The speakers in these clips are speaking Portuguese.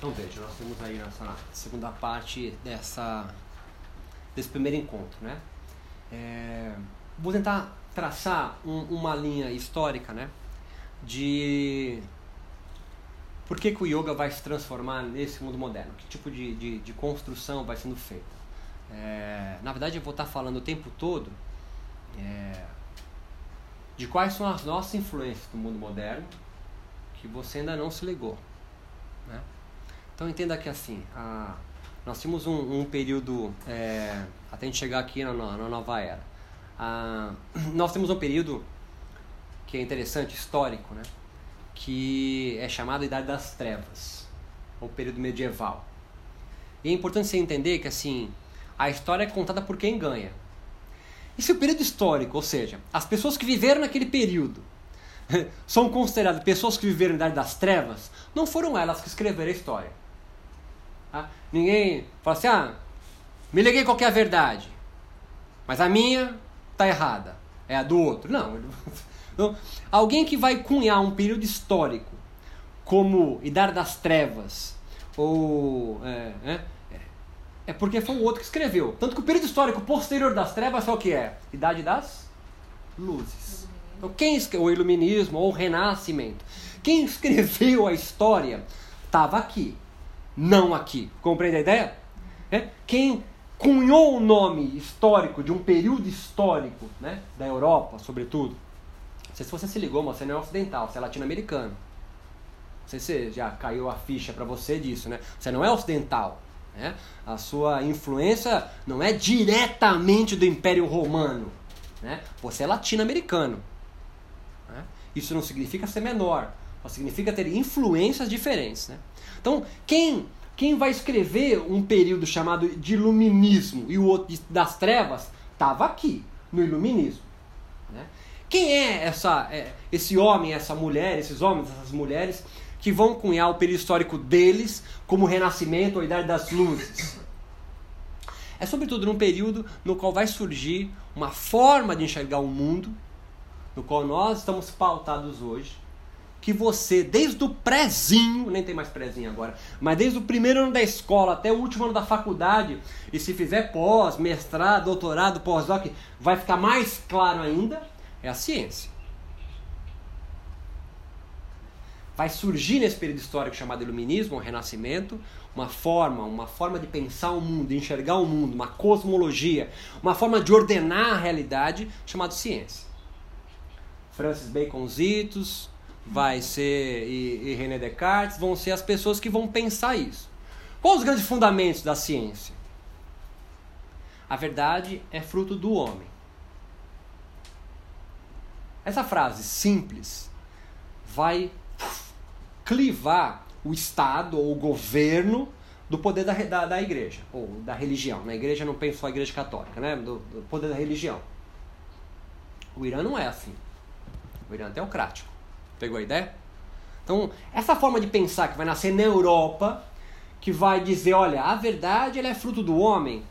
Então veja, nós temos aí nessa segunda parte dessa, desse primeiro encontro, né? É, vou tentar traçar um, uma linha histórica, né? De por que, que o yoga vai se transformar nesse mundo moderno? Que tipo de, de, de construção vai sendo feita? É, na verdade, eu vou estar falando o tempo todo é, de quais são as nossas influências do mundo moderno que você ainda não se ligou. Né? Então entenda que assim, a, nós tínhamos um, um período, é, até a gente chegar aqui na, na nova era, a, nós temos um período que é interessante, histórico, né? que é chamado Idade das Trevas, ou período medieval. E é importante você entender que assim, a história é contada por quem ganha. E se o período histórico, ou seja, as pessoas que viveram naquele período, são consideradas pessoas que viveram na Idade das Trevas, não foram elas que escreveram a história. Tá? Ninguém fala assim, ah, me liguei qual é a verdade. Mas a minha está errada. É a do outro. Não. Então, alguém que vai cunhar um período histórico como Idade das Trevas, ou. É, é, é, porque foi o outro que escreveu. Tanto que o período histórico posterior das trevas é o que é? Idade das Luzes. Então, quem o Iluminismo ou o Renascimento? Quem escreveu a história estava aqui não aqui. Compreende a ideia? É? Quem cunhou o nome histórico de um período histórico né, da Europa, sobretudo. Não sei se você se ligou, mas você não é ocidental, você é latino-americano. Não sei se já caiu a ficha para você disso, né? Você não é ocidental. Né? A sua influência não é diretamente do Império Romano. Né? Você é latino-americano. Né? Isso não significa ser menor, significa ter influências diferentes. Né? Então, quem, quem vai escrever um período chamado de iluminismo e o outro das trevas, estava aqui, no iluminismo. Né? Quem é essa, é, esse homem, essa mulher, esses homens, essas mulheres que vão cunhar o período histórico deles como o Renascimento ou a Idade das Luzes? É sobretudo num período no qual vai surgir uma forma de enxergar o mundo, no qual nós estamos pautados hoje, que você, desde o prézinho, nem tem mais prézinho agora, mas desde o primeiro ano da escola até o último ano da faculdade, e se fizer pós, mestrado, doutorado, pós-doc, vai ficar mais claro ainda, é a ciência. Vai surgir nesse período histórico chamado Iluminismo, o Renascimento, uma forma, uma forma de pensar o mundo, de enxergar o mundo, uma cosmologia, uma forma de ordenar a realidade chamada ciência. Francis Baconzitos, vai ser e, e René Descartes vão ser as pessoas que vão pensar isso. Quais os grandes fundamentos da ciência? A verdade é fruto do homem. Essa frase simples vai clivar o Estado ou o governo do poder da, da, da igreja, ou da religião. Na igreja não penso só a igreja católica, né? Do, do poder da religião. O Irã não é assim. O Irã é teocrático. Pegou a ideia? Então, essa forma de pensar que vai nascer na Europa, que vai dizer, olha, a verdade ela é fruto do homem,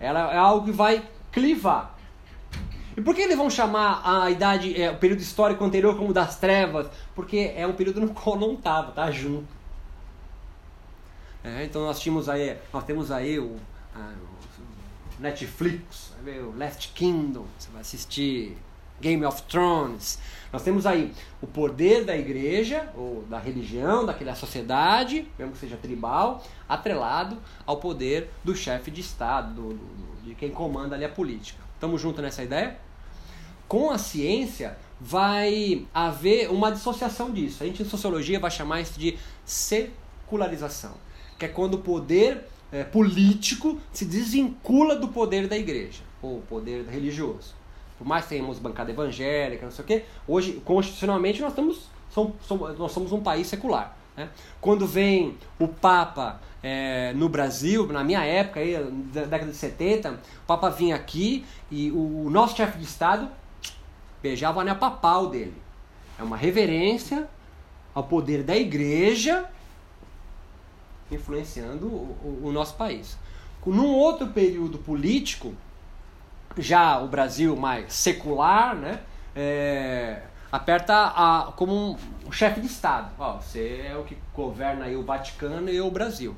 ela é algo que vai clivar. E por que eles vão chamar a idade, é, o período histórico anterior como das trevas? Porque é um período no qual não estava, tá junto. É, então nós tínhamos aí, nós temos aí o, a, o Netflix, o Last Kingdom, você vai assistir Game of Thrones. Nós temos aí o poder da igreja, ou da religião, daquela sociedade, mesmo que seja tribal, atrelado ao poder do chefe de Estado, do, do, de quem comanda ali a política. Estamos juntos nessa ideia? Com a ciência, vai haver uma dissociação disso. A gente em sociologia vai chamar isso de secularização, que é quando o poder é, político se desvincula do poder da igreja, ou poder religioso por mais que tenhamos bancada evangélica, não sei o quê, hoje, constitucionalmente, nós, estamos, somos, nós somos um país secular. Né? Quando vem o Papa é, no Brasil, na minha época, aí, da década de 70, o Papa vinha aqui e o, o nosso chefe de Estado beijava anel papal dele. É uma reverência ao poder da igreja influenciando o, o, o nosso país. Num outro período político, já o Brasil mais secular, né? É, aperta a, como um, chefe de Estado. Ó, você é o que governa aí o Vaticano e o Brasil.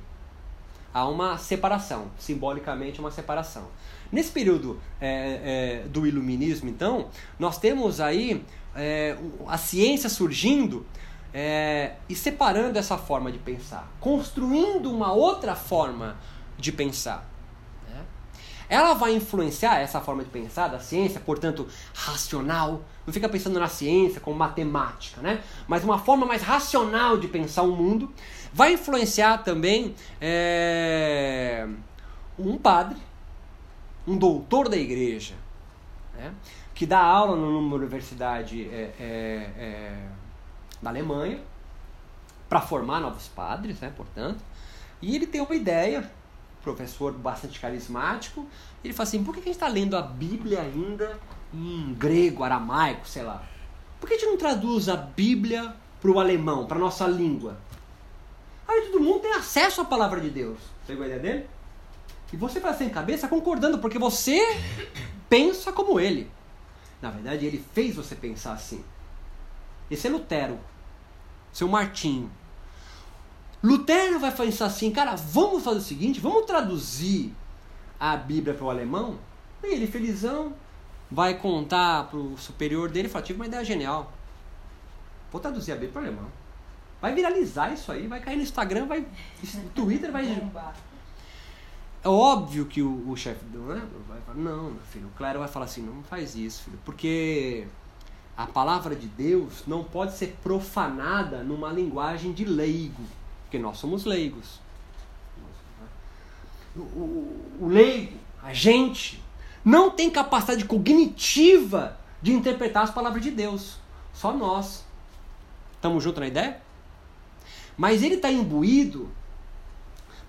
Há uma separação, simbolicamente uma separação. Nesse período é, é, do iluminismo, então, nós temos aí é, a ciência surgindo é, e separando essa forma de pensar, construindo uma outra forma de pensar. Ela vai influenciar essa forma de pensar da ciência, portanto, racional. Não fica pensando na ciência como matemática, né? mas uma forma mais racional de pensar o mundo. Vai influenciar também é, um padre, um doutor da igreja, né? que dá aula numa universidade é, é, é da Alemanha para formar novos padres, né, portanto. E ele tem uma ideia, professor bastante carismático, ele fala assim, por que a gente está lendo a Bíblia ainda em grego, aramaico, sei lá? Por que a gente não traduz a Bíblia para o alemão, para nossa língua? Aí todo mundo tem acesso à palavra de Deus. Pegou a ideia dele? E você vai sem cabeça concordando, porque você pensa como ele. Na verdade, ele fez você pensar assim. Esse é Lutero, seu Martinho. Lutero vai pensar assim, cara, vamos fazer o seguinte, vamos traduzir a Bíblia para o alemão? E ele, felizão, vai contar para o superior dele fala, tive uma ideia genial. Vou traduzir a Bíblia para o alemão. Vai viralizar isso aí, vai cair no Instagram, vai. No Twitter vai. É óbvio que o, o chefe do. Né, vai falar, não, meu filho, o Claro vai falar assim, não faz isso, filho, porque a palavra de Deus não pode ser profanada numa linguagem de leigo, porque nós somos leigos. O, o, o leigo, a gente, não tem capacidade cognitiva de interpretar as palavras de Deus. Só nós. Estamos juntos na ideia? Mas ele está imbuído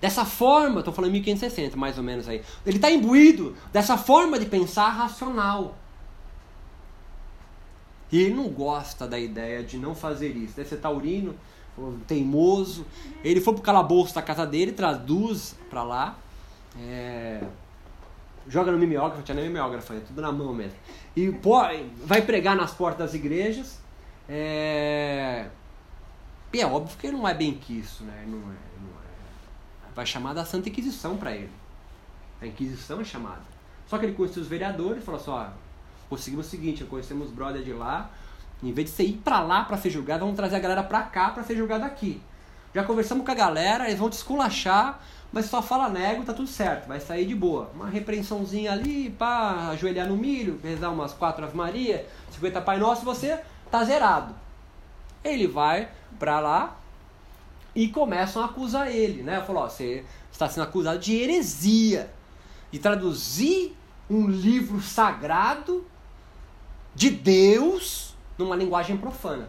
dessa forma, estou falando 1560 mais ou menos aí. Ele está imbuído dessa forma de pensar racional. E ele não gosta da ideia de não fazer isso. Deve ser taurino, teimoso. Ele foi pro calabouço da casa dele, traduz para lá. É... Joga no mimeógrafo, tinha nem mimeógrafo, é tudo na mão mesmo. E pô, vai pregar nas portas das igrejas. É... E é óbvio que ele não é bem isso, né? Não é, não é. Vai chamar da Santa Inquisição para ele. A Inquisição é chamada. Só que ele conheceu os vereadores e falou assim: ó, conseguimos o seguinte, conhecemos brother de lá, em vez de você ir pra lá pra ser julgado, vamos trazer a galera pra cá pra ser julgado aqui. Já conversamos com a galera, eles vão te esculachar, mas só fala nego, tá tudo certo, vai sair de boa. Uma repreensãozinha ali, pá, ajoelhar no milho, rezar umas quatro Ave Maria, 50 Pai Nosso, você tá zerado. Ele vai pra lá e começam a acusar ele, né? Falou, ó, você está sendo acusado de heresia, de traduzir um livro sagrado de Deus numa linguagem profana.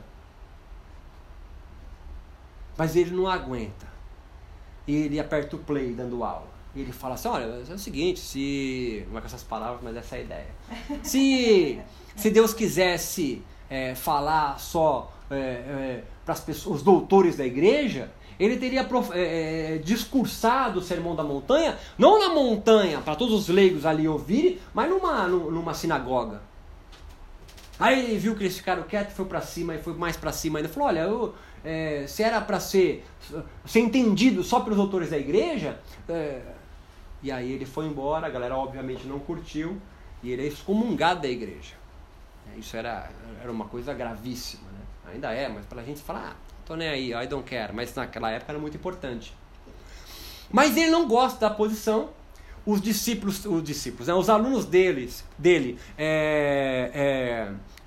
Mas ele não aguenta. Ele aperta o play dando aula. E ele fala assim: olha, é o seguinte, se. Não é com essas palavras, mas essa é a ideia. Se, se Deus quisesse é, falar só é, é, para as pessoas, os doutores da igreja, ele teria é, é, discursado o sermão da montanha, não na montanha, para todos os leigos ali ouvirem, mas numa, numa sinagoga. Aí ele viu que eles ficaram quietos, foi para cima e foi mais para cima ainda. Falou: Olha, eu, é, se era para ser, ser entendido só pelos autores da igreja. É... E aí ele foi embora, a galera obviamente não curtiu e ele é excomungado da igreja. É, isso era, era uma coisa gravíssima, né? ainda é, mas para a gente falar, ah, tô nem aí, I don't care. Mas naquela época era muito importante. Mas ele não gosta da posição. Os discípulos, os discípulos, né, os alunos deles, dele, é, é,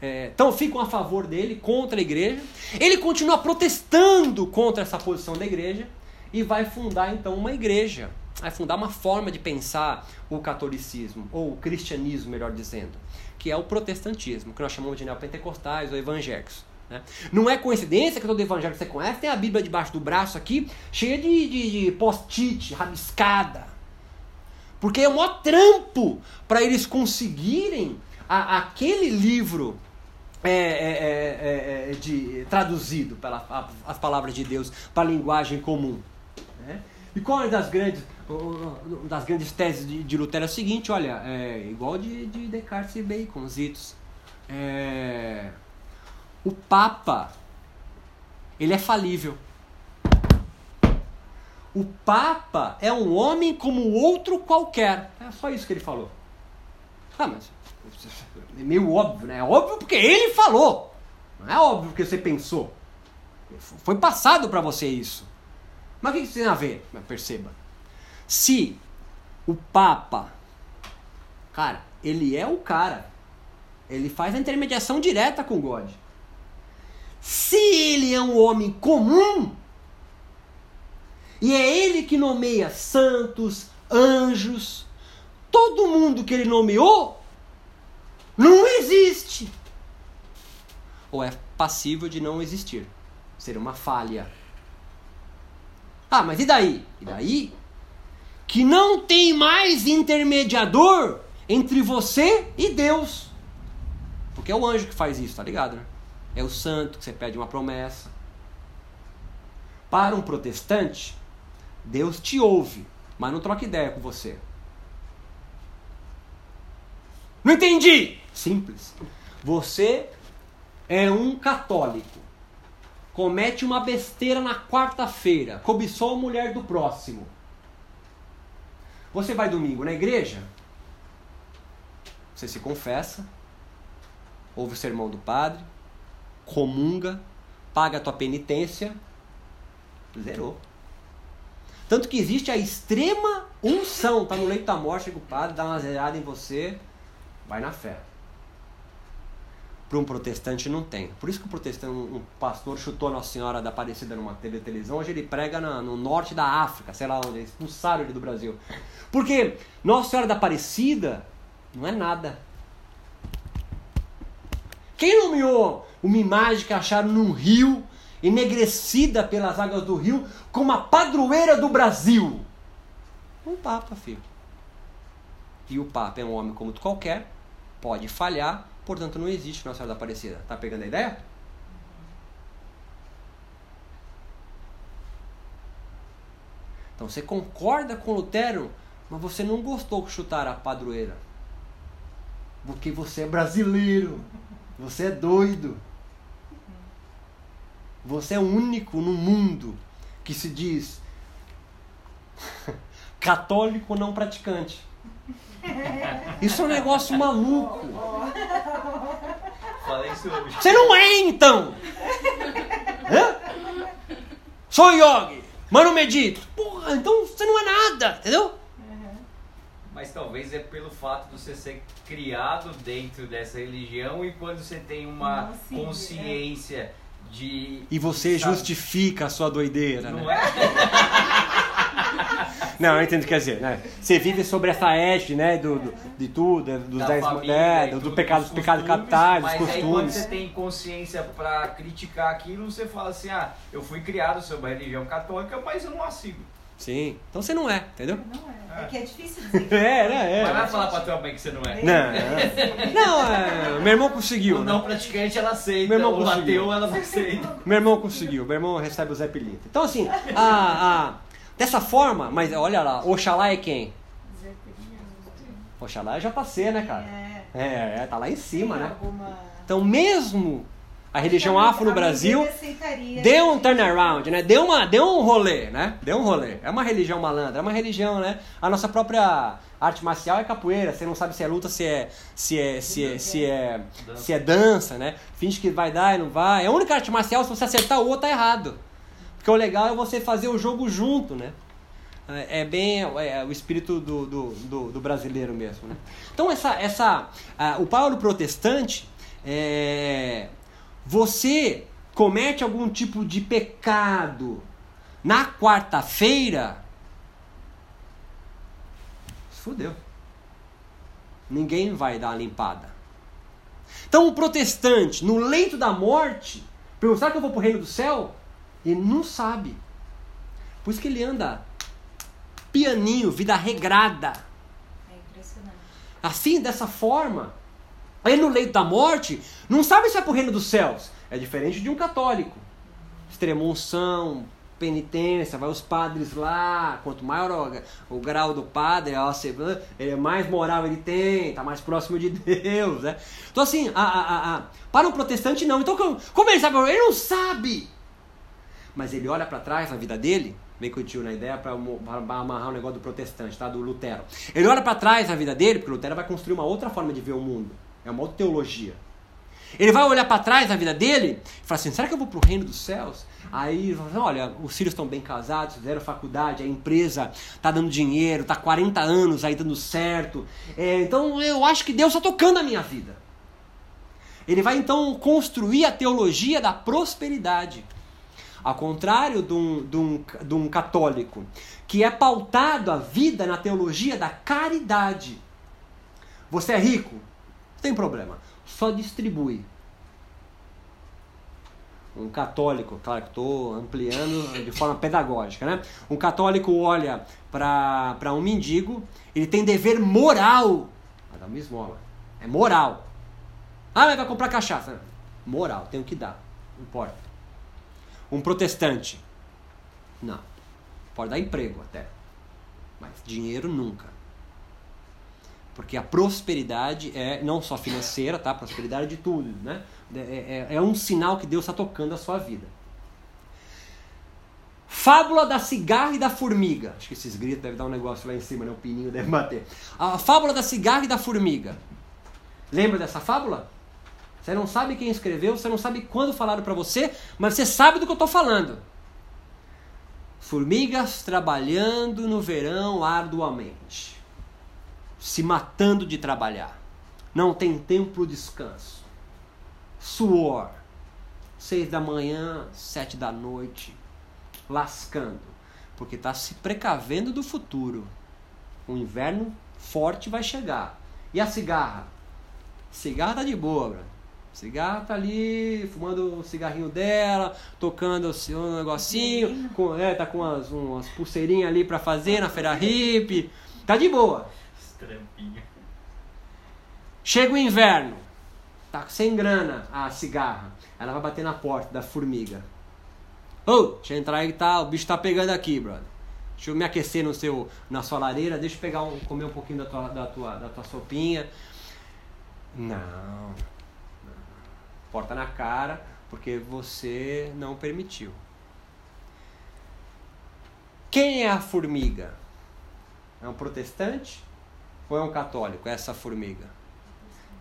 é, então ficam a favor dele, contra a igreja. Ele continua protestando contra essa posição da igreja e vai fundar então uma igreja. Vai fundar uma forma de pensar o catolicismo, ou o cristianismo, melhor dizendo, que é o protestantismo, que nós chamamos de neopentecostais ou evangélicos. Né? Não é coincidência que todo evangelho que você conhece tem a Bíblia debaixo do braço aqui, cheia de, de, de post-it, rabiscada. Porque é o maior trampo para eles conseguirem a, aquele livro é, é, é, é, de, traduzido pelas as palavras de Deus para a linguagem comum. Né? E qual é das grandes, das grandes teses de, de Lutero? É o seguinte, olha, é igual de, de Descartes e Bacon, Zitos. É, O Papa, ele é falível. O Papa é um homem como outro qualquer. É só isso que ele falou. Ah, mas é meio óbvio, né? É óbvio porque ele falou. Não é óbvio porque você pensou. Foi passado para você isso. Mas o que isso tem a ver? Perceba. Se o Papa, cara, ele é o cara. Ele faz a intermediação direta com God. Se ele é um homem comum, e é ele que nomeia santos, anjos, todo mundo que ele nomeou não existe. Ou é passível de não existir. Ser uma falha. Ah, mas e daí? E daí? Que não tem mais intermediador entre você e Deus. Porque é o anjo que faz isso, tá ligado? Né? É o santo que você pede uma promessa. Para um protestante, Deus te ouve, mas não troca ideia com você. Não entendi! Simples. Você é um católico. Comete uma besteira na quarta-feira. Cobiçou a mulher do próximo. Você vai domingo na igreja? Você se confessa, ouve o sermão do padre, comunga, paga a tua penitência, zerou. Tanto que existe a extrema unção. Tá no leito da morte, chega o padre, dá uma zerada em você, vai na fé. Para um protestante não tem. Por isso que o protestante, um pastor chutou Nossa Senhora da Aparecida numa TV televisão, hoje ele prega na, no norte da África, sei lá onde, expulsaram ele do Brasil. Porque Nossa Senhora da Aparecida não é nada. Quem nomeou uma imagem que acharam num rio enegrecida pelas águas do rio, como a padroeira do Brasil. Um Papa, filho. E o Papa é um homem como qualquer, pode falhar, portanto não existe Nossa Senhora da Aparecida. Tá pegando a ideia? Então você concorda com Lutero, mas você não gostou que chutar a padroeira. Porque você é brasileiro. Você é doido. Você é o único no mundo que se diz católico não praticante. Isso é um negócio maluco. Você não é então! Hã? Sou yogi, mas não medito. Porra, então você não é nada, entendeu? Mas talvez é pelo fato de você ser criado dentro dessa religião e quando você tem uma Não, sim, consciência de. E você sabe, justifica a sua doideira, Não né? é? Não, eu entendo o que quer dizer, né? Você vive sobre essa égide, né? Do, do- de tudo, dos da dez família é, e do, do pecado, dos dos pecados costumes, capitais, dos Mas aí quando costumes. você tem consciência pra criticar aquilo, você fala assim: ah, eu fui criado sob a religião católica, mas eu não a sigo. Sim. Então você não é, entendeu? Não é. É que é difícil dizer. É, né? Mas É. vai falar pra tua mãe que você não é. Não, não, é, meu irmão conseguiu, O né? não praticante ela aceita, Meu irmão o conseguiu. ateu ela não aceita. Meu irmão conseguiu, meu irmão recebe o Zé Pilita. Então, assim, a, a- dessa forma, mas olha lá, Oxalá é quem? Oxalá é JC, né, cara? É. É, é, tá lá em cima, né? Então, mesmo a religião afro no Brasil deu um turnaround, né? Deu, uma, deu um rolê, né? Deu um rolê. É uma religião malandra, é uma religião, né? A nossa própria arte marcial é capoeira, você não sabe se é luta, se é se é se é se é, se é dança, né? Finge que vai dar e não vai. É a única arte marcial se você acertar o outro tá errado. Porque o legal é você fazer o jogo junto, né? É é bem é, o espírito do, do, do, do brasileiro mesmo, né? Então essa essa o Paulo protestante é, você comete algum tipo de pecado na quarta-feira, fudeu. Ninguém vai dar uma limpada. Então o protestante, no leito da morte, pergunta, será que eu vou pro reino do céu? Ele não sabe. Por isso que ele anda pianinho, vida regrada. É impressionante. Assim, dessa forma. Aí no leito da morte, não sabe se é pro reino dos céus. É diferente de um católico. Extrema unção, penitência, vai os padres lá, quanto maior o, o grau do padre, ó, ele é mais moral ele tem, está mais próximo de Deus, né? Então assim, a, a, a, para um protestante não. Então como ele sabe? Ele não sabe. Mas ele olha para trás na vida dele, bem tio na ideia para amarrar o negócio do protestante, tá? Do Lutero. Ele olha para trás na vida dele, porque Lutero vai construir uma outra forma de ver o mundo. É uma outra teologia. Ele vai olhar para trás na vida dele e falar assim: será que eu vou para o reino dos céus? Aí, assim, olha, os filhos estão bem casados, fizeram faculdade, a empresa está dando dinheiro, está 40 anos aí dando certo. É, então eu acho que Deus está tocando a minha vida. Ele vai então construir a teologia da prosperidade. Ao contrário de um, de, um, de um católico, que é pautado a vida na teologia da caridade. Você é rico? Não tem problema só distribui. Um católico, claro que estou ampliando de forma pedagógica, né? Um católico olha para um mendigo, ele tem dever moral a dar uma esmola. É moral. Ah, mas vai comprar cachaça. Moral, tenho que dar. Não importa. Um protestante. Não. Pode dar emprego até. Mas dinheiro nunca. Porque a prosperidade é não só financeira, tá? prosperidade de tudo, né? É, é, é um sinal que Deus está tocando a sua vida. Fábula da cigarra e da formiga. Acho que esses gritos devem dar um negócio lá em cima, né? O pininho deve bater. A fábula da cigarra e da formiga. Lembra dessa fábula? Você não sabe quem escreveu, você não sabe quando falaram para você, mas você sabe do que eu estou falando. Formigas trabalhando no verão arduamente se matando de trabalhar. Não tem tempo para descanso. Suor. Seis da manhã, sete da noite, lascando, porque está se precavendo do futuro. O inverno forte vai chegar. E a cigarra? Cigarra tá de boa, bro. Cigarra tá ali, fumando o cigarrinho dela, tocando o seu negocinho, com, é, tá com umas, umas pulseirinhas ali para fazer na feira hippie. Tá de boa. Chega o inverno, tá sem grana a cigarra. Ela vai bater na porta da formiga. Ô, oh, deixa eu entrar aí que tá, o bicho tá pegando aqui, brother. Deixa eu me aquecer no seu, na sua lareira, deixa eu pegar um, comer um pouquinho da tua, da tua, da tua sopinha. Não. Porta na cara, porque você não permitiu. Quem é a formiga? É um protestante? Ou é um católico, essa formiga?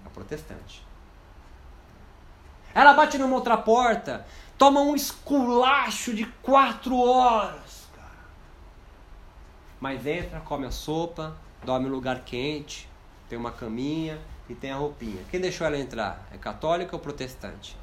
É protestante. Ela bate numa outra porta, toma um esculacho de quatro horas, cara. Mas entra, come a sopa, dorme em lugar quente, tem uma caminha e tem a roupinha. Quem deixou ela entrar? É católico ou protestante?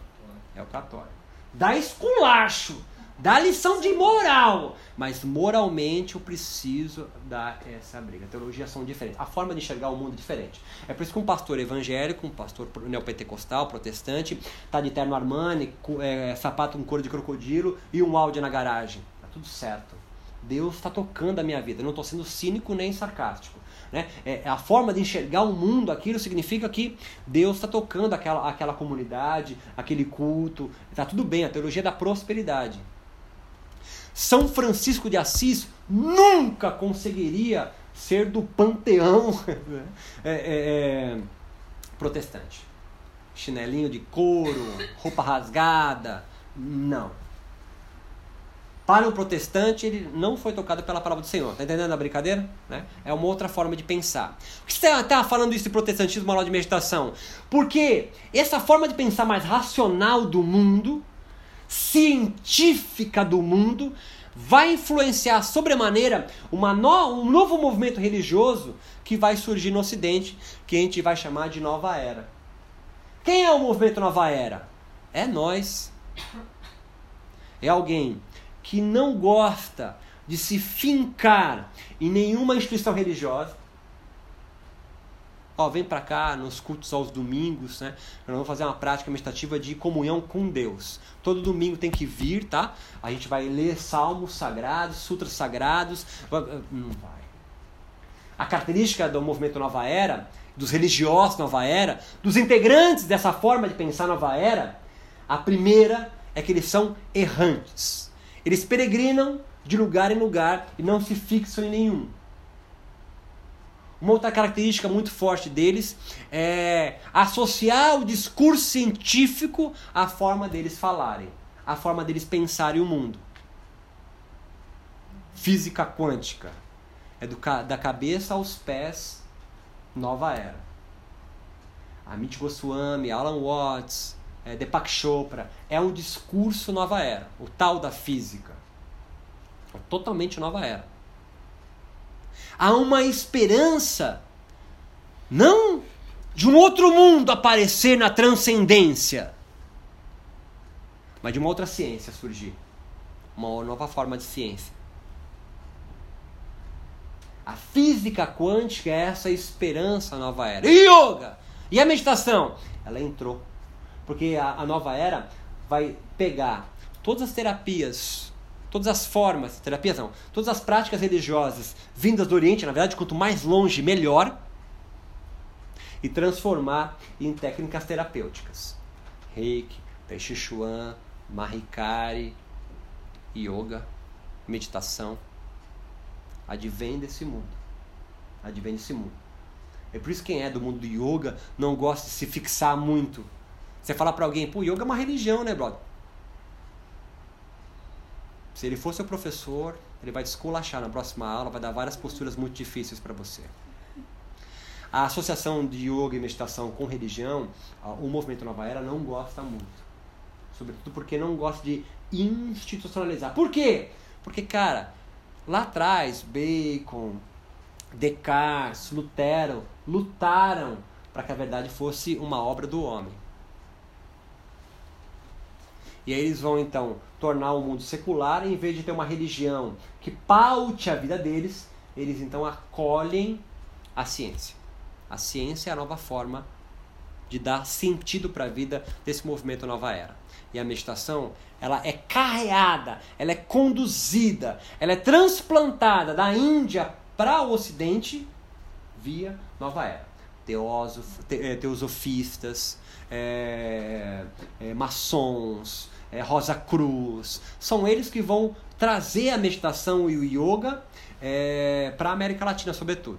É o católico. Dá esculacho dá lição de moral, mas moralmente eu preciso dar essa briga. A teologia são diferentes, a forma de enxergar o mundo é diferente. É por isso que um pastor evangélico, um pastor neopentecostal, protestante, tá de terno Armani, é, sapato com couro de crocodilo e um áudio na garagem. Tá tudo certo. Deus está tocando a minha vida. Eu não estou sendo cínico nem sarcástico. Né? É, a forma de enxergar o mundo, aquilo significa que Deus está tocando aquela, aquela comunidade, aquele culto. Está tudo bem, a teologia da prosperidade. São Francisco de Assis nunca conseguiria ser do panteão né? é, é, é, protestante. Chinelinho de couro, roupa rasgada, não. Para o protestante, ele não foi tocado pela palavra do Senhor. Está entendendo a brincadeira? Né? É uma outra forma de pensar. Por que você está falando isso de protestantismo na aula de meditação? Porque essa forma de pensar mais racional do mundo científica do mundo vai influenciar sobremaneira uma no, um novo movimento religioso que vai surgir no Ocidente, que a gente vai chamar de Nova Era. Quem é o movimento Nova Era? É nós. É alguém que não gosta de se fincar em nenhuma instituição religiosa, ó, vem para cá nos cultos aos domingos, né? Nós vamos fazer uma prática meditativa de comunhão com Deus. Todo domingo tem que vir, tá? A gente vai ler salmos sagrados, sutras sagrados. Não vai. A característica do movimento Nova Era, dos religiosos Nova Era, dos integrantes dessa forma de pensar Nova Era, a primeira é que eles são errantes. Eles peregrinam de lugar em lugar e não se fixam em nenhum. Uma outra característica muito forte deles é associar o discurso científico à forma deles falarem, à forma deles pensarem o mundo. Física quântica é do, da cabeça aos pés, nova era. Amit Goswami, Alan Watts, é, Deepak Chopra, é um discurso nova era, o tal da física. É totalmente nova era. Há uma esperança, não de um outro mundo aparecer na transcendência, mas de uma outra ciência surgir uma nova forma de ciência. A física quântica é essa esperança nova era. E yoga! E a meditação? Ela entrou. Porque a, a nova era vai pegar todas as terapias, todas as formas, terapias não, todas as práticas religiosas vindas do Oriente, na verdade, quanto mais longe, melhor, e transformar em técnicas terapêuticas. Reiki, Tai Chi Chuan, Mahikari, Yoga, meditação advém desse mundo. Advém desse mundo. É por isso que quem é do mundo do yoga não gosta de se fixar muito. Você fala para alguém, pô, yoga é uma religião, né, brother? Se ele for seu professor, ele vai te esculachar na próxima aula, vai dar várias posturas muito difíceis para você. A associação de yoga e meditação com religião, o movimento Nova Era não gosta muito. Sobretudo porque não gosta de institucionalizar. Por quê? Porque, cara, Lá atrás, Bacon, Descartes, Lutero lutaram para que a verdade fosse uma obra do homem. E aí eles vão então tornar o mundo secular, em vez de ter uma religião que paute a vida deles, eles então acolhem a ciência. A ciência é a nova forma de dar sentido para a vida desse movimento nova era. E a meditação ela é carreada, ela é conduzida, ela é transplantada da Índia para o Ocidente via Nova Era. Teósofo, te, eh, teosofistas, é, é, maçons, é, Rosa Cruz, são eles que vão trazer a meditação e o yoga para a América Latina, sobretudo.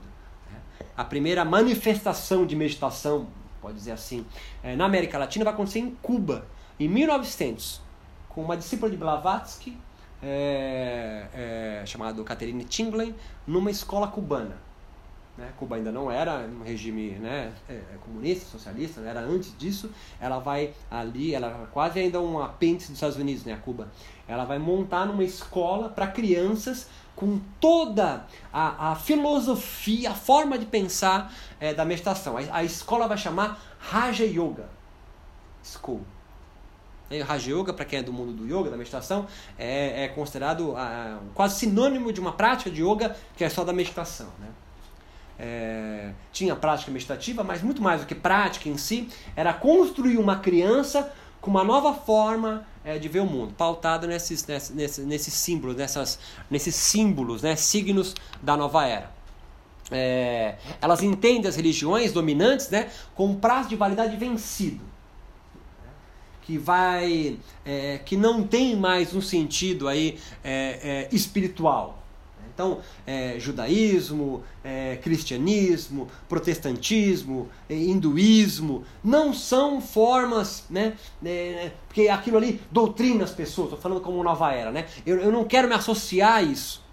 A primeira manifestação de meditação, pode dizer assim, na América Latina vai acontecer em Cuba, em 1900 com uma discípula de Blavatsky, é, é, chamada Catherine Tingley, numa escola cubana. Né? Cuba ainda não era um regime né, é, é comunista, socialista, era antes disso. Ela vai ali, ela é quase ainda um apêndice dos Estados Unidos, né, Cuba. Ela vai montar numa escola para crianças com toda a, a, filosofia, a forma de pensar é, da meditação. A, a escola vai chamar Raja Yoga School. Raja Yoga, para quem é do mundo do yoga, da meditação, é, é considerado ah, quase sinônimo de uma prática de yoga que é só da meditação. Né? É, tinha prática meditativa, mas muito mais do que prática em si, era construir uma criança com uma nova forma é, de ver o mundo, pautada nesses, nesses, nesses símbolos, nessas, nesses símbolos, né, signos da nova era. É, elas entendem as religiões dominantes né, com um prazo de validade vencido que vai é, que não tem mais um sentido aí é, é, espiritual então é, judaísmo é, cristianismo protestantismo é, hinduísmo não são formas né porque aquilo ali doutrina as pessoas estou falando como nova era né? Eu, eu não quero me associar a isso.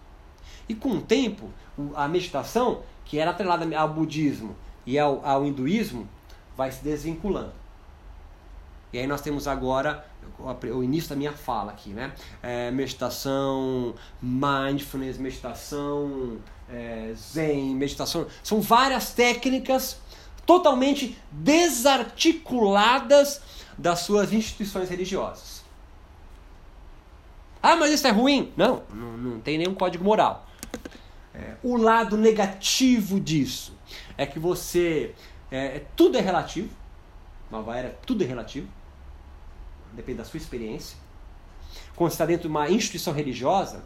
E com o tempo a meditação que era atrelada ao budismo e ao, ao hinduísmo vai se desvinculando e aí nós temos agora o início da minha fala aqui, né? É, meditação, mindfulness, meditação, é, zen, meditação. São várias técnicas totalmente desarticuladas das suas instituições religiosas. Ah, mas isso é ruim? Não, não, não tem nenhum código moral. É, o lado negativo disso é que você. É, tudo é relativo. Nova era, tudo é relativo depende da sua experiência. Quando está dentro de uma instituição religiosa,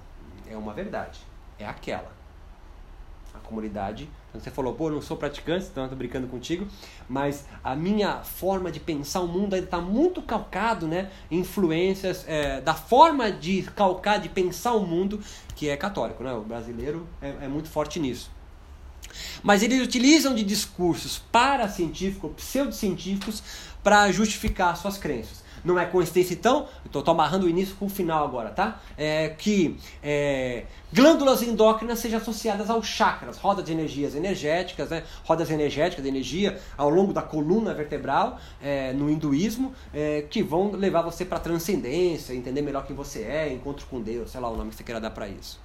é uma verdade. É aquela. a comunidade. Então você falou, pô, eu não sou praticante, então eu estou brincando contigo, mas a minha forma de pensar o mundo ainda está muito calcado, né? Influências é, da forma de calcar, de pensar o mundo, que é católico, né? O brasileiro é, é muito forte nisso. Mas eles utilizam de discursos paracientíficos, pseudocientíficos, para justificar suas crenças não é coincidência então, estou amarrando o início com o final agora, tá? É, que é, glândulas endócrinas sejam associadas aos chakras, rodas de energias energéticas, né? rodas energéticas de energia ao longo da coluna vertebral é, no hinduísmo, é, que vão levar você para transcendência, entender melhor quem você é, encontro com Deus, sei lá o nome que você queira dar para isso.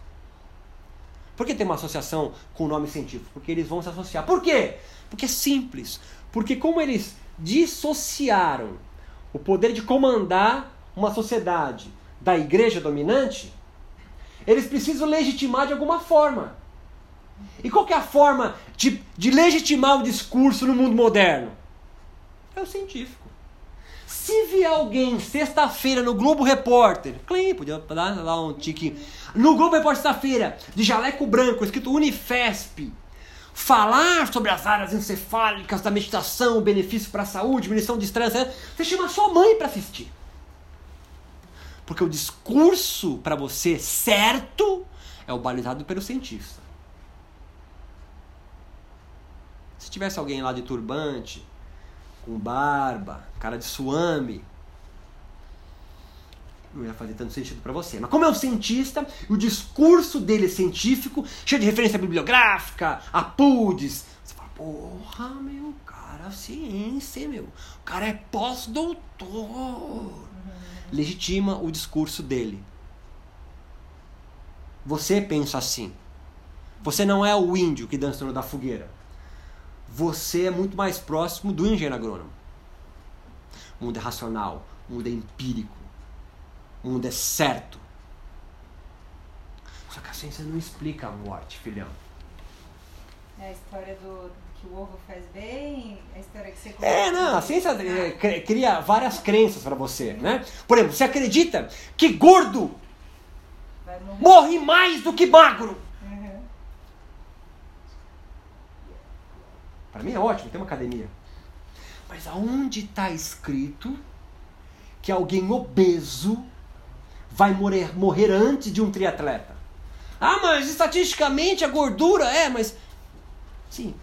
Por que tem uma associação com o nome científico? Porque eles vão se associar. Por quê? Porque é simples. Porque como eles dissociaram o poder de comandar uma sociedade da igreja dominante, eles precisam legitimar de alguma forma. E qual é a forma de, de legitimar o discurso no mundo moderno? É o científico. Se vier alguém sexta-feira no Globo Repórter, clean, podia dar lá um tique. No Globo Repórter sexta-feira, de jaleco branco, escrito Unifesp, falar sobre as áreas encefálicas da meditação, benefício para a saúde, diminuição de estresse, você chama sua mãe para assistir. Porque o discurso para você certo é o balizado pelo cientista. Se tivesse alguém lá de turbante, com barba, cara de suame, não ia fazer tanto sentido para você. Mas como é um cientista, o discurso dele é científico, cheio de referência bibliográfica, a PUDs, você fala, porra, meu, cara, ciência, meu. O cara é pós-doutor. Uhum. Legitima o discurso dele. Você pensa assim. Você não é o índio que dança no da fogueira. Você é muito mais próximo do engenheiro agrônomo. O mundo é racional, o mundo é empírico o mundo é certo. Só que a ciência não explica a morte, filhão. É a história do que o ovo faz bem, a história que você É, não, a ciência é, cria várias crenças para você, né? Por exemplo, você acredita que gordo morre mais do que magro. Uhum. Para mim é ótimo, tem uma academia. Mas aonde está escrito que alguém obeso vai morrer, morrer antes de um triatleta. Ah, mas estatisticamente a gordura é, mas. Sim.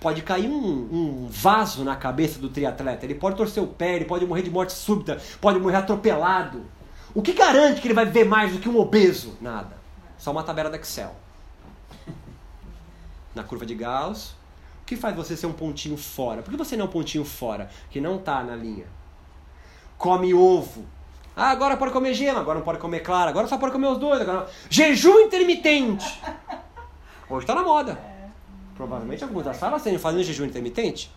Pode cair um, um vaso na cabeça do triatleta. Ele pode torcer o pé, ele pode morrer de morte súbita, pode morrer atropelado. O que garante que ele vai ver mais do que um obeso? Nada. Só uma tabela do Excel. Na curva de Gauss. O que faz você ser um pontinho fora? Por que você não é um pontinho fora? Que não está na linha. Come ovo. Ah, agora pode comer gema, agora não pode comer clara, agora só pode comer os dois. Agora... Jejum intermitente. Hoje está na moda. Provavelmente alguns da sala estão fazendo jejum intermitente.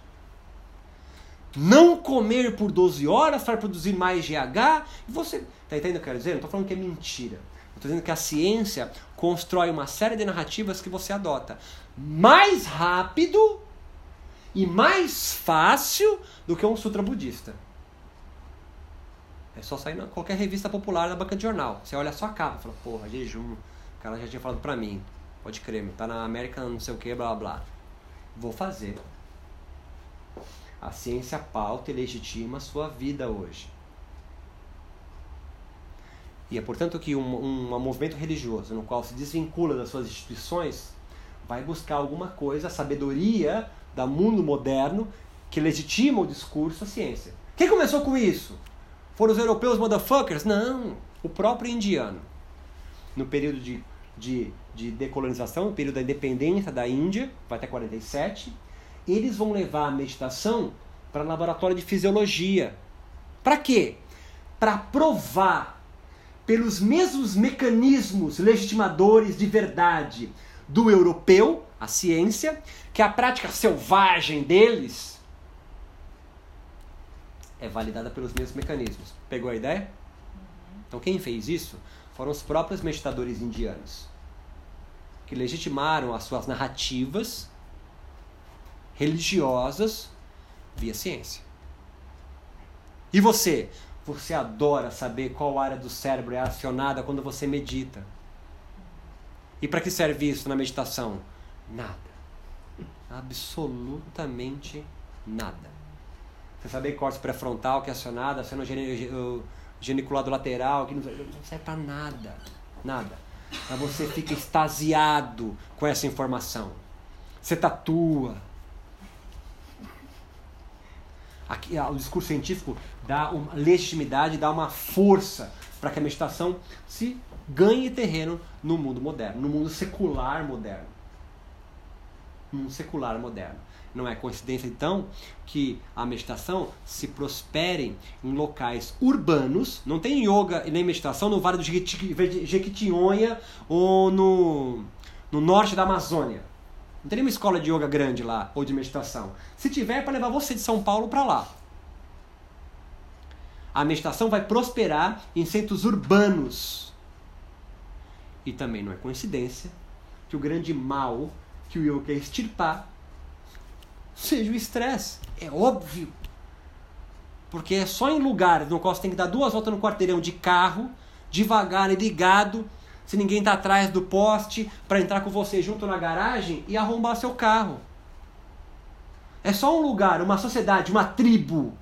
Não comer por 12 horas para produzir mais GH. Você. Está entendendo o que eu quero dizer? Não estou falando que é mentira. Estou dizendo que a ciência constrói uma série de narrativas que você adota mais rápido e mais fácil do que um sutra budista. É só sair em qualquer revista popular da banca de jornal. Você olha só a capa e fala, porra, jejum. O cara já tinha falado pra mim. Pode crer, meu. Tá na América não sei o que, blá blá. Vou fazer. A ciência pauta e legitima a sua vida hoje. E é portanto que um, um movimento religioso no qual se desvincula das suas instituições vai buscar alguma coisa, a sabedoria do mundo moderno que legitima o discurso, a ciência. Quem começou com isso? Foram os europeus motherfuckers? Não, o próprio indiano. No período de, de, de decolonização, no período da independência da Índia, vai até 47, eles vão levar a meditação para laboratório de fisiologia. Para quê? Para provar pelos mesmos mecanismos legitimadores de verdade do europeu, a ciência, que a prática selvagem deles é validada pelos mesmos mecanismos. Pegou a ideia? Uhum. Então quem fez isso foram os próprios meditadores indianos, que legitimaram as suas narrativas religiosas via ciência. E você? Você adora saber qual área do cérebro é acionada quando você medita. E para que serve isso na meditação? Nada. Absolutamente nada. Você saber córtex pré-frontal que é acionado, aciona o geniculado lateral, que não serve para nada. Nada. Mas você fica extasiado com essa informação. Você tatua. Aqui, o discurso científico dá uma legitimidade, dá uma força para que a meditação se ganhe terreno no mundo moderno, no mundo secular moderno. No mundo secular moderno. Não é coincidência, então, que a meditação se prospere em locais urbanos. Não tem yoga nem meditação no Vale do Jequitinhonha ou no, no norte da Amazônia. Não tem nenhuma escola de yoga grande lá ou de meditação. Se tiver, é para levar você de São Paulo para lá. A meditação vai prosperar em centros urbanos. E também não é coincidência que o grande mal que o yoga quer extirpar seja o estresse. É óbvio. Porque é só em lugares no qual você tem que dar duas voltas no quarteirão de carro, devagar e ligado, se ninguém está atrás do poste, para entrar com você junto na garagem e arrombar seu carro. É só um lugar, uma sociedade, uma tribo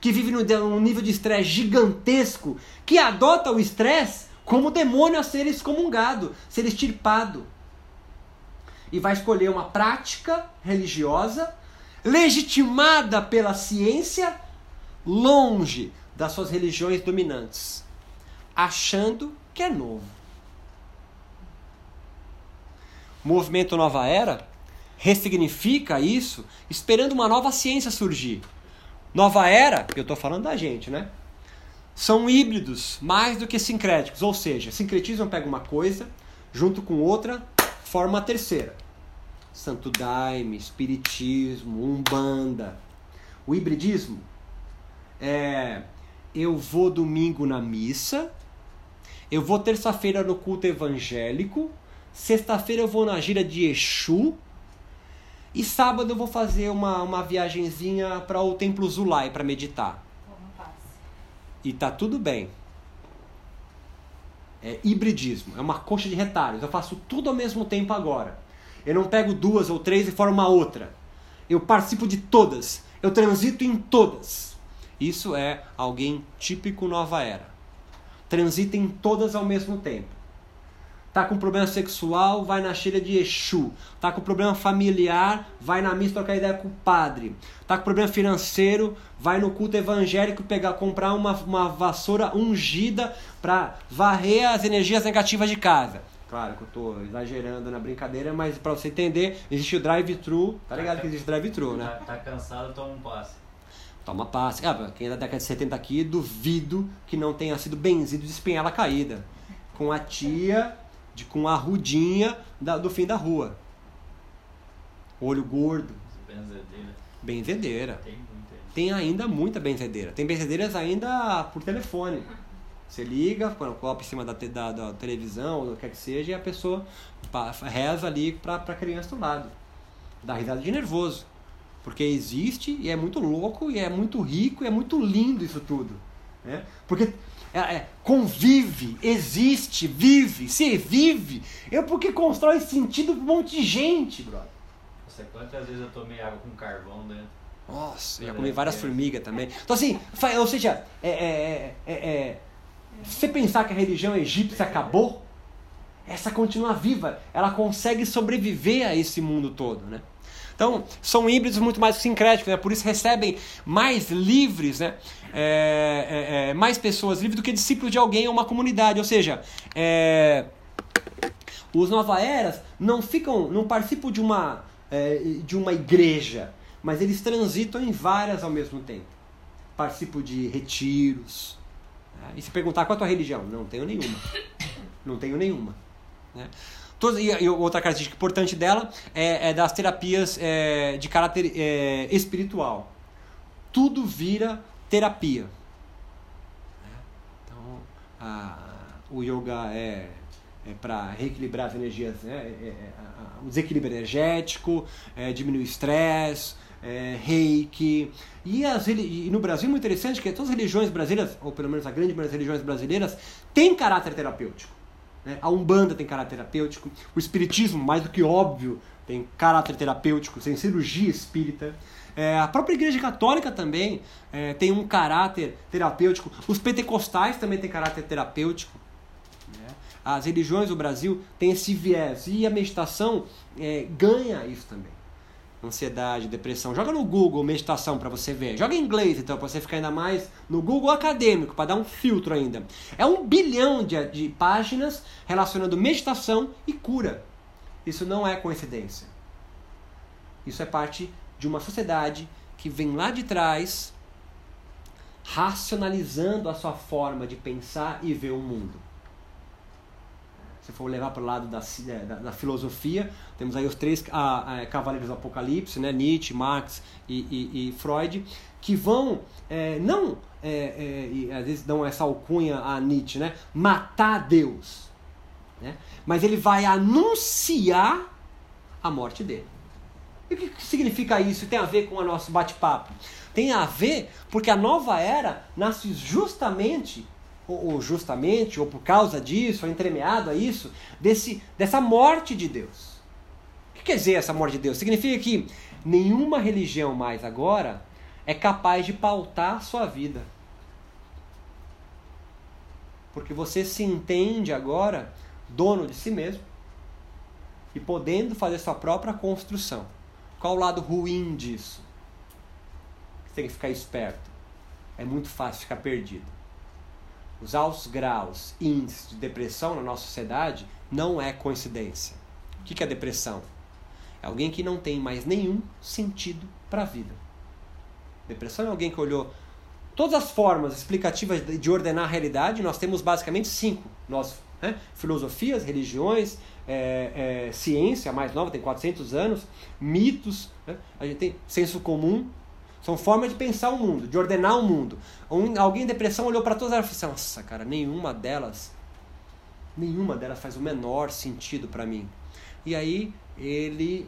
que vive num nível de estresse gigantesco, que adota o estresse como demônio a ser excomungado, ser extirpado. E vai escolher uma prática religiosa legitimada pela ciência, longe das suas religiões dominantes, achando que é novo. O movimento Nova Era ressignifica isso, esperando uma nova ciência surgir. Nova Era, eu estou falando da gente, né? São híbridos mais do que sincréticos, ou seja, sincretismo pega uma coisa, junto com outra, forma a terceira. Santo Daime, Espiritismo, Umbanda. O hibridismo é eu vou domingo na missa, eu vou terça-feira no culto evangélico, sexta-feira eu vou na gira de Exu e sábado eu vou fazer uma, uma viagenzinha para o Templo Zulai para meditar. E tá tudo bem. É hibridismo, é uma coxa de retalhos. Eu faço tudo ao mesmo tempo agora. Eu não pego duas ou três e formo uma outra. Eu participo de todas. Eu transito em todas. Isso é alguém típico nova era. Transita em todas ao mesmo tempo. Tá com problema sexual, vai na cheira de Exu. Tá com problema familiar, vai na missa trocar ideia com o padre. Tá com problema financeiro, vai no culto evangélico pegar comprar uma, uma vassoura ungida para varrer as energias negativas de casa. Claro que eu tô exagerando na brincadeira, mas para você entender, existe o drive-thru. Tá ligado que existe drive-thru, né? Tá, tá, cansado, toma um passe. Toma passe. Ah, quem é da década de 70 aqui, duvido que não tenha sido benzido de espinhela caída. Com a tia, de, com a rudinha da, do fim da rua. Olho gordo. Benzedeira. Benzedeira. Tem muita. Tem ainda muita benzedeira. Tem benzedeiras ainda por telefone. Você liga, põe o copo em cima da, da, da televisão, ou o que quer que seja, e a pessoa reza ali para a criança do lado. Dá risada de nervoso. Porque existe e é muito louco, e é muito rico, e é muito lindo isso tudo. Né? Porque é, é, convive, existe, vive, se vive, é porque constrói sentido para um monte de gente, brother. Nossa, quantas vezes eu tomei água com carvão dentro? Nossa, já comi várias formigas também. Então assim, ou seja, é, é, é, é se você pensar que a religião egípcia acabou, essa continua viva, ela consegue sobreviver a esse mundo todo, né? Então, são híbridos muito mais sincréticos, né? por isso recebem mais livres, né? É, é, é, mais pessoas livres do que discípulos de alguém ou uma comunidade. Ou seja, é, os Nova Eras não ficam, não participam de uma, é, de uma igreja, mas eles transitam em várias ao mesmo tempo. Participam de retiros, e se perguntar qual é a tua religião? Não tenho nenhuma. Não tenho nenhuma. Né? e, outra característica importante dela é, é das terapias é, de caráter é, espiritual. Tudo vira terapia. Né? Então, a, o yoga é, é para reequilibrar as energias, né? É, é, o desequilíbrio energético, diminuir o estresse, é, reiki. E, as, e no Brasil é muito interessante que todas as religiões brasileiras, ou pelo menos a grande maioria das religiões brasileiras, tem caráter terapêutico. Né? A Umbanda tem caráter terapêutico. O Espiritismo, mais do que óbvio, tem caráter terapêutico, tem cirurgia espírita. É, a própria Igreja Católica também é, tem um caráter terapêutico. Os pentecostais também têm caráter terapêutico. Né? As religiões do Brasil têm esse viés. E a meditação é, ganha isso também. Ansiedade, depressão. Joga no Google meditação para você ver. Joga em inglês, então, para você ficar ainda mais no Google acadêmico, para dar um filtro ainda. É um bilhão de, de páginas relacionando meditação e cura. Isso não é coincidência. Isso é parte de uma sociedade que vem lá de trás racionalizando a sua forma de pensar e ver o mundo. Se for levar para o lado da, é, da, da, filosofia, temos aí os três a, a, cavaleiros do Apocalipse, né? Nietzsche, Marx e, e, e Freud, que vão é, não, é, é, e às vezes dão essa alcunha a Nietzsche, né? matar Deus. Né? Mas ele vai anunciar a morte dele. E o que significa isso? Tem a ver com o nosso bate-papo? Tem a ver porque a nova era nasce justamente, ou, justamente, ou por causa disso, ou entremeado a isso, desse, dessa morte de Deus. O que quer dizer essa morte de Deus? Significa que nenhuma religião mais agora é capaz de pautar a sua vida. Porque você se entende agora dono de si mesmo e podendo fazer sua própria construção. Qual o lado ruim disso? Você tem que ficar esperto. É muito fácil ficar perdido. Os altos graus, índices de depressão na nossa sociedade não é coincidência. O que é depressão? É alguém que não tem mais nenhum sentido para a vida. Depressão é alguém que olhou todas as formas explicativas de ordenar a realidade. Nós temos basicamente cinco. Nós, né? Filosofias, religiões, é, é, ciência, a mais nova, tem 400 anos, mitos, né? a gente tem senso comum, são formas de pensar o mundo, de ordenar o mundo. Um, alguém em depressão olhou para todas elas e falou assim, nossa, cara, nenhuma delas, nenhuma delas faz o menor sentido para mim. E aí ele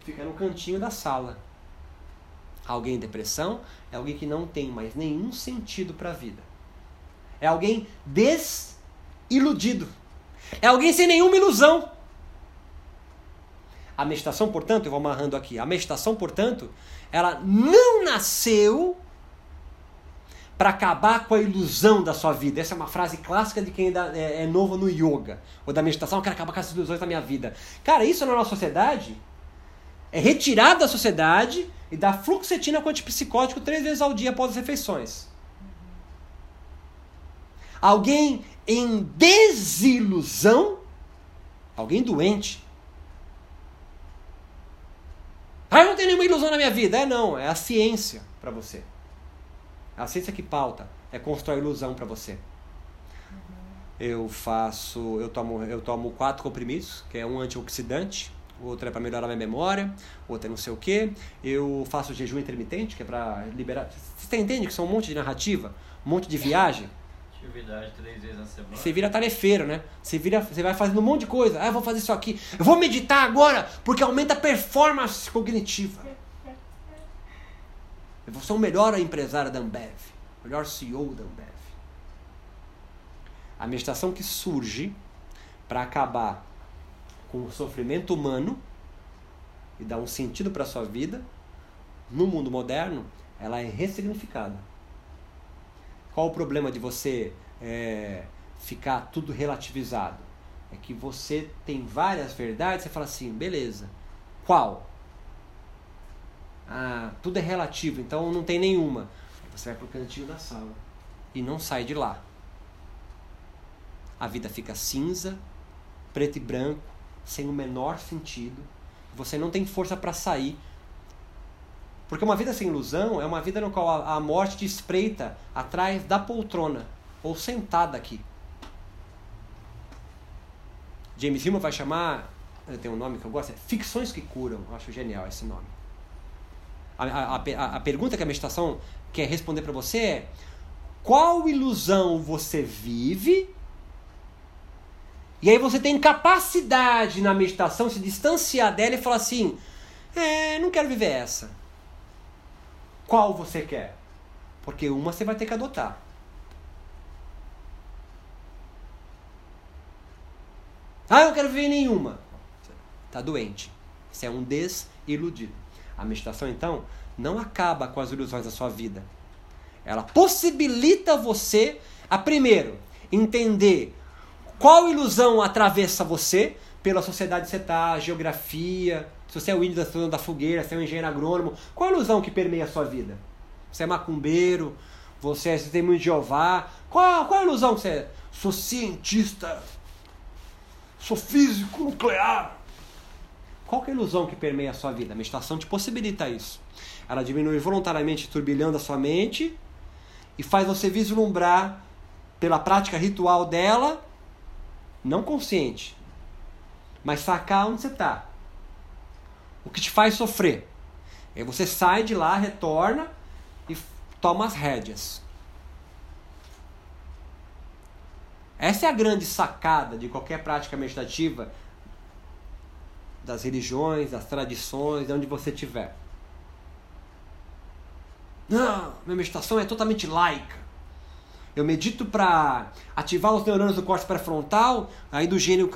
fica no cantinho da sala. Alguém em depressão é alguém que não tem mais nenhum sentido para a vida. É alguém desiludido. É alguém sem nenhuma ilusão. A meditação, portanto, eu vou amarrando aqui, a meditação, portanto, ela não nasceu para acabar com a ilusão da sua vida. Essa é uma frase clássica de quem ainda é, é novo no yoga ou da meditação. Eu quero acabar com as ilusões da minha vida. Cara, isso na nossa sociedade é retirado da sociedade e dá fluoxetina com antipsicótico três vezes ao dia após as refeições. Alguém em desilusão, alguém doente, Ah, eu não tenho nenhuma ilusão na minha vida. É não, é a ciência para você. É a ciência que pauta, é construir ilusão para você. Eu faço, eu tomo, eu tomo quatro comprimidos, que é um antioxidante, outro é para melhorar a minha memória, outro é não sei o que. Eu faço jejum intermitente, que é para liberar. Você entende que são um monte de narrativa, um monte de viagem? Atividade três vezes na semana. Você vira tarefeiro, né? Você, vira, você vai fazendo um monte de coisa. Ah, eu vou fazer isso aqui. Eu vou meditar agora porque aumenta a performance cognitiva. Eu ser o melhor empresário da Ambev. O melhor CEO da Ambev. A meditação que surge para acabar com o sofrimento humano e dar um sentido para a sua vida, no mundo moderno, ela é ressignificada. Qual o problema de você é, ficar tudo relativizado? É que você tem várias verdades, você fala assim, beleza, qual? Ah, tudo é relativo, então não tem nenhuma. Você vai pro cantinho da sala e não sai de lá. A vida fica cinza, preto e branco, sem o menor sentido. Você não tem força para sair porque uma vida sem ilusão é uma vida no qual a, morte te espreita atrás da poltrona ou sentada aqui. James Hillman vai chamar, tem um nome que eu gosto, é Ficções que Curam. Eu acho genial esse nome. A, a, a, a pergunta que a meditação quer responder para você é: qual ilusão você vive? E aí você tem capacidade na meditação se distanciar dela e falar assim: é, não quero viver essa. Qual você quer? Porque uma você vai ter que adotar. Ah, eu quero viver nenhuma. Está doente. Você é um desiludido. A meditação, então, não acaba com as ilusões da sua vida. Ela possibilita você a, primeiro, entender qual ilusão atravessa você pela sociedade que você está, geografia, se você é o índio da, da fogueira, se é um engenheiro agrônomo, qual a ilusão que permeia a sua vida? Você é macumbeiro, você é testemunho de Jeová, qual, qual a ilusão que você é? Sou cientista, sou físico nuclear. Qual é a ilusão que permeia a sua vida? A meditação te possibilita isso. Ela diminui voluntariamente o turbilhão da sua mente e faz você vislumbrar pela prática ritual dela, não consciente, mas sacar onde você está. O que te faz sofrer. Aí você sai de lá, retorna e toma as rédeas. Essa é a grande sacada de qualquer prática meditativa das religiões, das tradições, de onde você estiver. Não, minha meditação é totalmente laica. Eu medito para ativar os neurônios do córtex pré-frontal, aí do gênio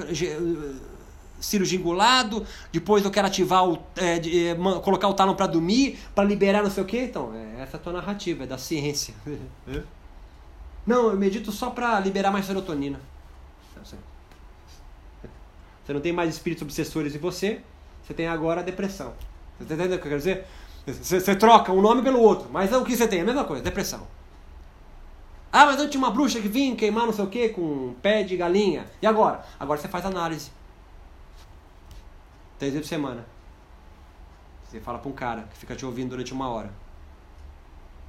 cirurgingulado, depois eu quero ativar o, é, de, é, colocar o tálamo para dormir, para liberar não sei o que. Então, é, essa é a tua narrativa, é da ciência. não, eu medito só para liberar mais serotonina. Você não tem mais espíritos obsessores em você, você tem agora a depressão. Você está entendendo o que eu quero dizer? Você, você, troca um nome pelo outro, mas o que você tem? A mesma coisa, depressão. Ah, mas eu tinha uma bruxa que vinha queimar não sei o que com um pé de galinha. E agora? Agora você faz análise. Três vezes por semana. Você fala para um cara que fica te ouvindo durante uma hora.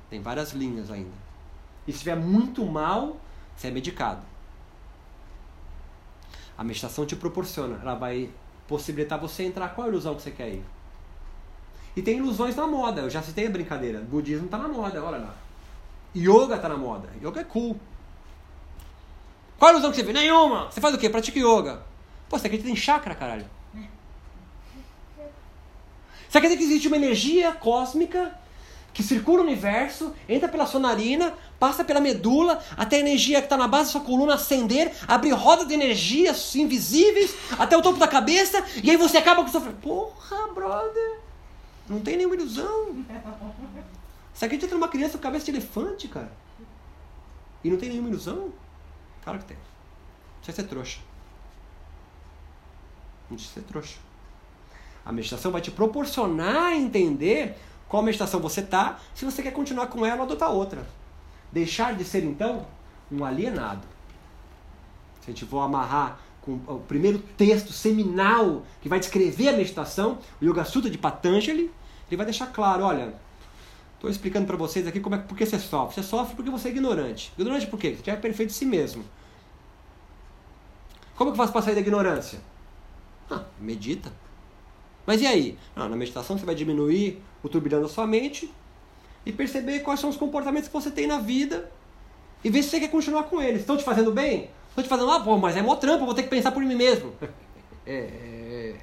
Tem várias linhas ainda. E se estiver muito mal, você é medicado. A meditação te proporciona, ela vai possibilitar você entrar qual ilusão que você quer ir. E tem ilusões na moda, eu já citei a brincadeira. Budismo está na moda, olha lá. Yoga está na moda. Yoga é cool. Qual ilusão que você vê? Nenhuma! Você faz o quê? Pratica yoga. Pô, você acredita em chakra, caralho? Você acredita que existe uma energia cósmica que circula o universo, entra pela sua narina, passa pela medula, até a energia que está na base da sua coluna acender, abrir roda de energias invisíveis até o topo da cabeça, e aí você acaba com sofrendo. Porra, brother! Não tem nenhuma ilusão. Você acredita numa criança com cabeça de elefante, cara? E não tem nenhuma ilusão? Claro que tem. Você ser trouxa. Não precisa ser trouxa. A meditação vai te proporcionar entender qual meditação você está, se você quer continuar com ela ou adotar outra. Deixar de ser, então, um alienado. Se a gente for amarrar com o primeiro texto seminal que vai descrever a meditação, o Yoga Sutra de Patanjali, ele vai deixar claro, olha, estou explicando para vocês aqui como é, por que você sofre. Você sofre porque você é ignorante. Ignorante por quê? Você é perfeito de si mesmo. Como que eu faço para sair da ignorância? Ah, medita. Mas e aí? Ah, na meditação você vai diminuir o turbilhão da sua mente e perceber quais são os comportamentos que você tem na vida e ver se você quer continuar com eles. Estão te fazendo bem? Estão te fazendo, ah, pô, mas é mó trampo, vou ter que pensar por mim mesmo. É, é,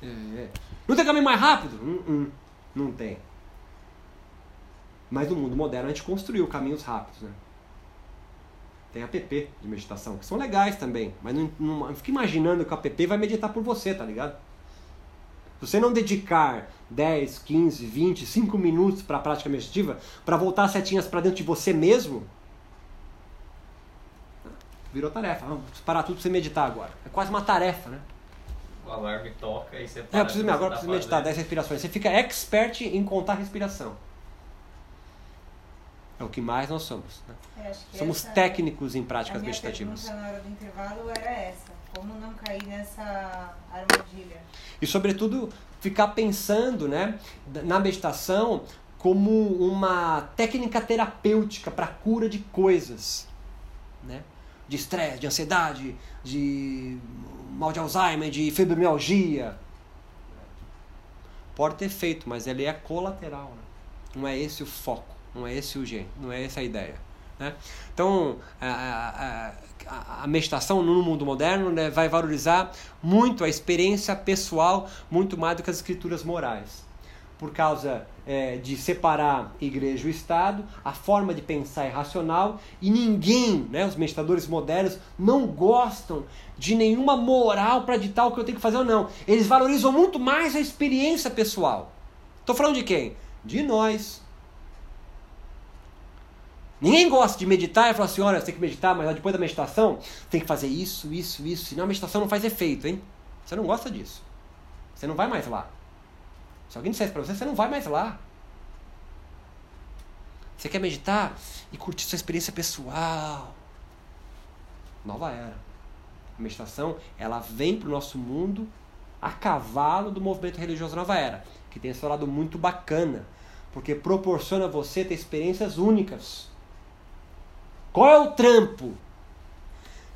é, é, Não tem caminho mais rápido? Hum, hum, não tem. Mas no mundo moderno a gente construiu caminhos rápidos, né? Tem app de meditação, que são legais também, mas não, não, não fica imaginando que o app vai meditar por você, tá ligado? Se você não dedicar 10, 15, 20, 5 minutos para a prática meditativa, para voltar as setinhas para dentro de você mesmo, virou tarefa. Vamos parar tudo para você meditar agora. É quase uma tarefa, né? O alarme toca e você para. É, eu preciso, agora tá preciso meditar 10 respirações. Você fica expert em contar respiração. É o que mais nós somos. Né? É, somos técnicos em práticas meditativas. A minha na hora do intervalo era essa como não cair nessa armadilha? E sobretudo ficar pensando, né, na meditação como uma técnica terapêutica para cura de coisas, né? De estresse, de ansiedade, de mal de Alzheimer, de fibromialgia. Pode ter feito, mas ele é colateral, né? Não é esse o foco, não é esse o jeito, não é essa a ideia. Né? Então, a, meditação no mundo moderno né, vai valorizar muito a experiência pessoal, muito mais do que as escrituras morais. por causa é, de separar igreja e Estado, a forma de pensar é racional e ninguém, né, os meditadores modernos, não gostam de nenhuma moral para ditar o que eu tenho que fazer ou não. Eles valorizam muito mais a experiência pessoal. Estou falando de quem? De nós. Ninguém gosta de meditar e falar assim: olha, você tem que meditar, mas depois da meditação tem que fazer isso, isso, isso. Senão a meditação não faz efeito, hein? Você não gosta disso. Você não vai mais lá. Se alguém disser para você, você não vai mais lá. Você quer meditar e curtir sua experiência pessoal. Nova era. A meditação, ela vem para o nosso mundo a cavalo do movimento religioso Nova Era, que tem esse lado muito bacana, porque proporciona a você ter experiências únicas. Qual é o trampo?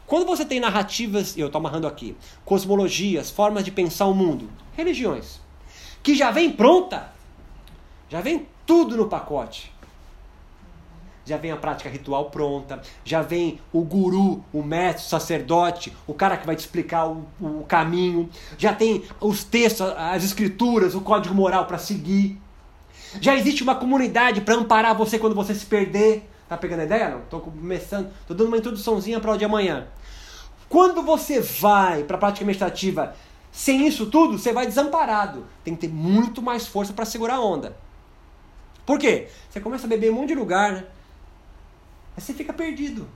Quando você tem narrativas, eu estou amarrando aqui, cosmologias, formas de pensar o mundo, religiões, que já vem pronta, já vem tudo no pacote. Já vem a prática ritual pronta, já vem o guru, o mestre, o sacerdote, o cara que vai te explicar o, o caminho, já tem os textos, as escrituras, o código moral para seguir. Já existe uma comunidade para amparar você quando você se perder. Tá pegando a ideia? Não? Tô começando, tô dando uma introduçãozinha para o de amanhã. Quando você vai para a prática meditativa sem isso tudo, você vai desamparado. Tem que ter muito mais força para segurar a onda. Por quê? Você começa a beber um monte de lugar, né? Aí você fica perdido.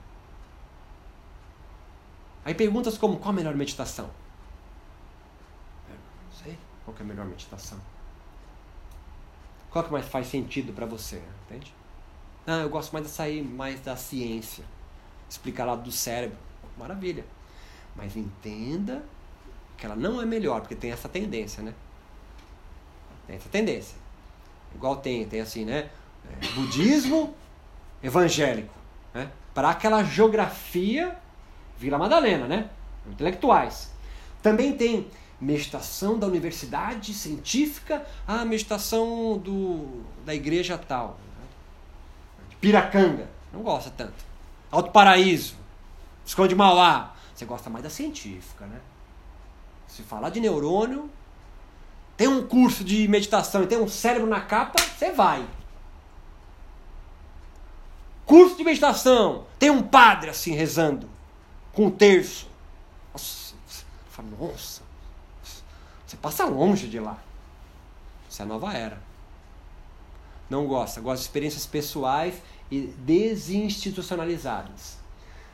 Aí perguntas como: qual a melhor meditação? Eu não sei qual é a melhor meditação. Qual que mais faz sentido para você? Entende? Ah, eu gosto mais de sair mais da ciência. Explicar lá do cérebro. Maravilha. Mas entenda que ela não é melhor, porque tem essa tendência, né? Tem essa tendência. Igual tem, tem assim, né? É, budismo evangélico, né? Para aquela geografia Vila Madalena, né? Intelectuais. Também tem meditação da universidade científica, a meditação do, da igreja tal. Piracanga, não gosta tanto. Alto Paraíso, Esconde Mauá, você gosta mais da científica, né? Se falar de neurônio, tem um curso de meditação e tem um cérebro na capa, você vai. Curso de meditação, tem um padre assim rezando, com um terço. Nossa, fala, nossa, você passa longe de lá. Isso é a nova era. Não gosta, gosta de experiências pessoais e desinstitucionalizadas.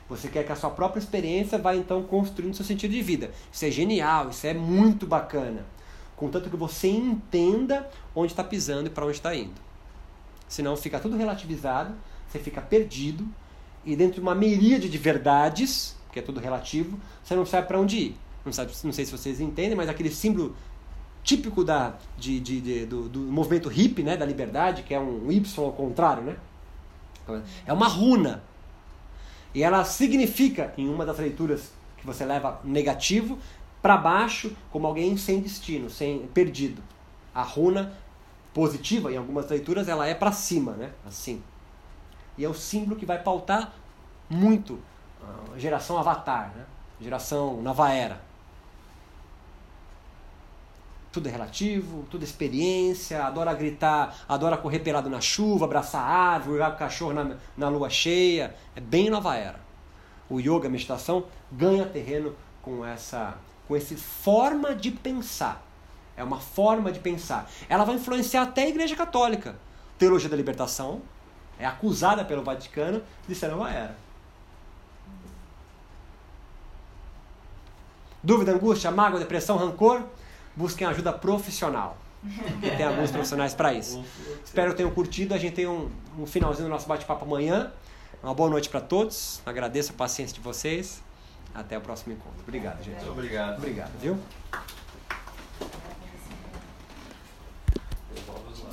Você quer que a sua própria experiência vá então construindo seu sentido de vida. Isso é genial, isso é muito bacana. Contanto que você entenda onde está pisando e para onde está indo. Senão fica tudo relativizado, você fica perdido e dentro de uma miríade de verdades, que é tudo relativo, você não sabe para onde ir. Não, sabe, não sei se vocês entendem, mas aquele símbolo típico da, de, de, de do, do, movimento hippie, né, da liberdade, que é um Y ao contrário, né? É uma runa e ela significa, em uma das leituras que você leva negativo, para baixo, como alguém sem destino, sem perdido. A runa positiva, em algumas leituras, ela é para cima, né? Assim. E é o símbolo que vai pautar muito a geração Avatar, né? Geração Nova Era. Tudo é relativo, tudo é experiência, adora gritar, adora correr pelado na chuva, abraçar árvore, com o cachorro na, na lua cheia. É bem nova era. O yoga, a meditação, ganha terreno com essa com essa forma de pensar. É uma forma de pensar. Ela vai influenciar até a Igreja Católica. Teologia da Libertação é acusada pelo Vaticano de ser nova era. Dúvida, angústia, mágoa, depressão, rancor? Busquem ajuda profissional. E tem alguns profissionais para isso. Espero que tenham curtido. A gente tem um, um finalzinho do nosso bate-papo amanhã. Uma boa noite para todos. Agradeço a paciência de vocês. Até o próximo encontro. Obrigado, gente. Muito obrigado. Obrigado, viu?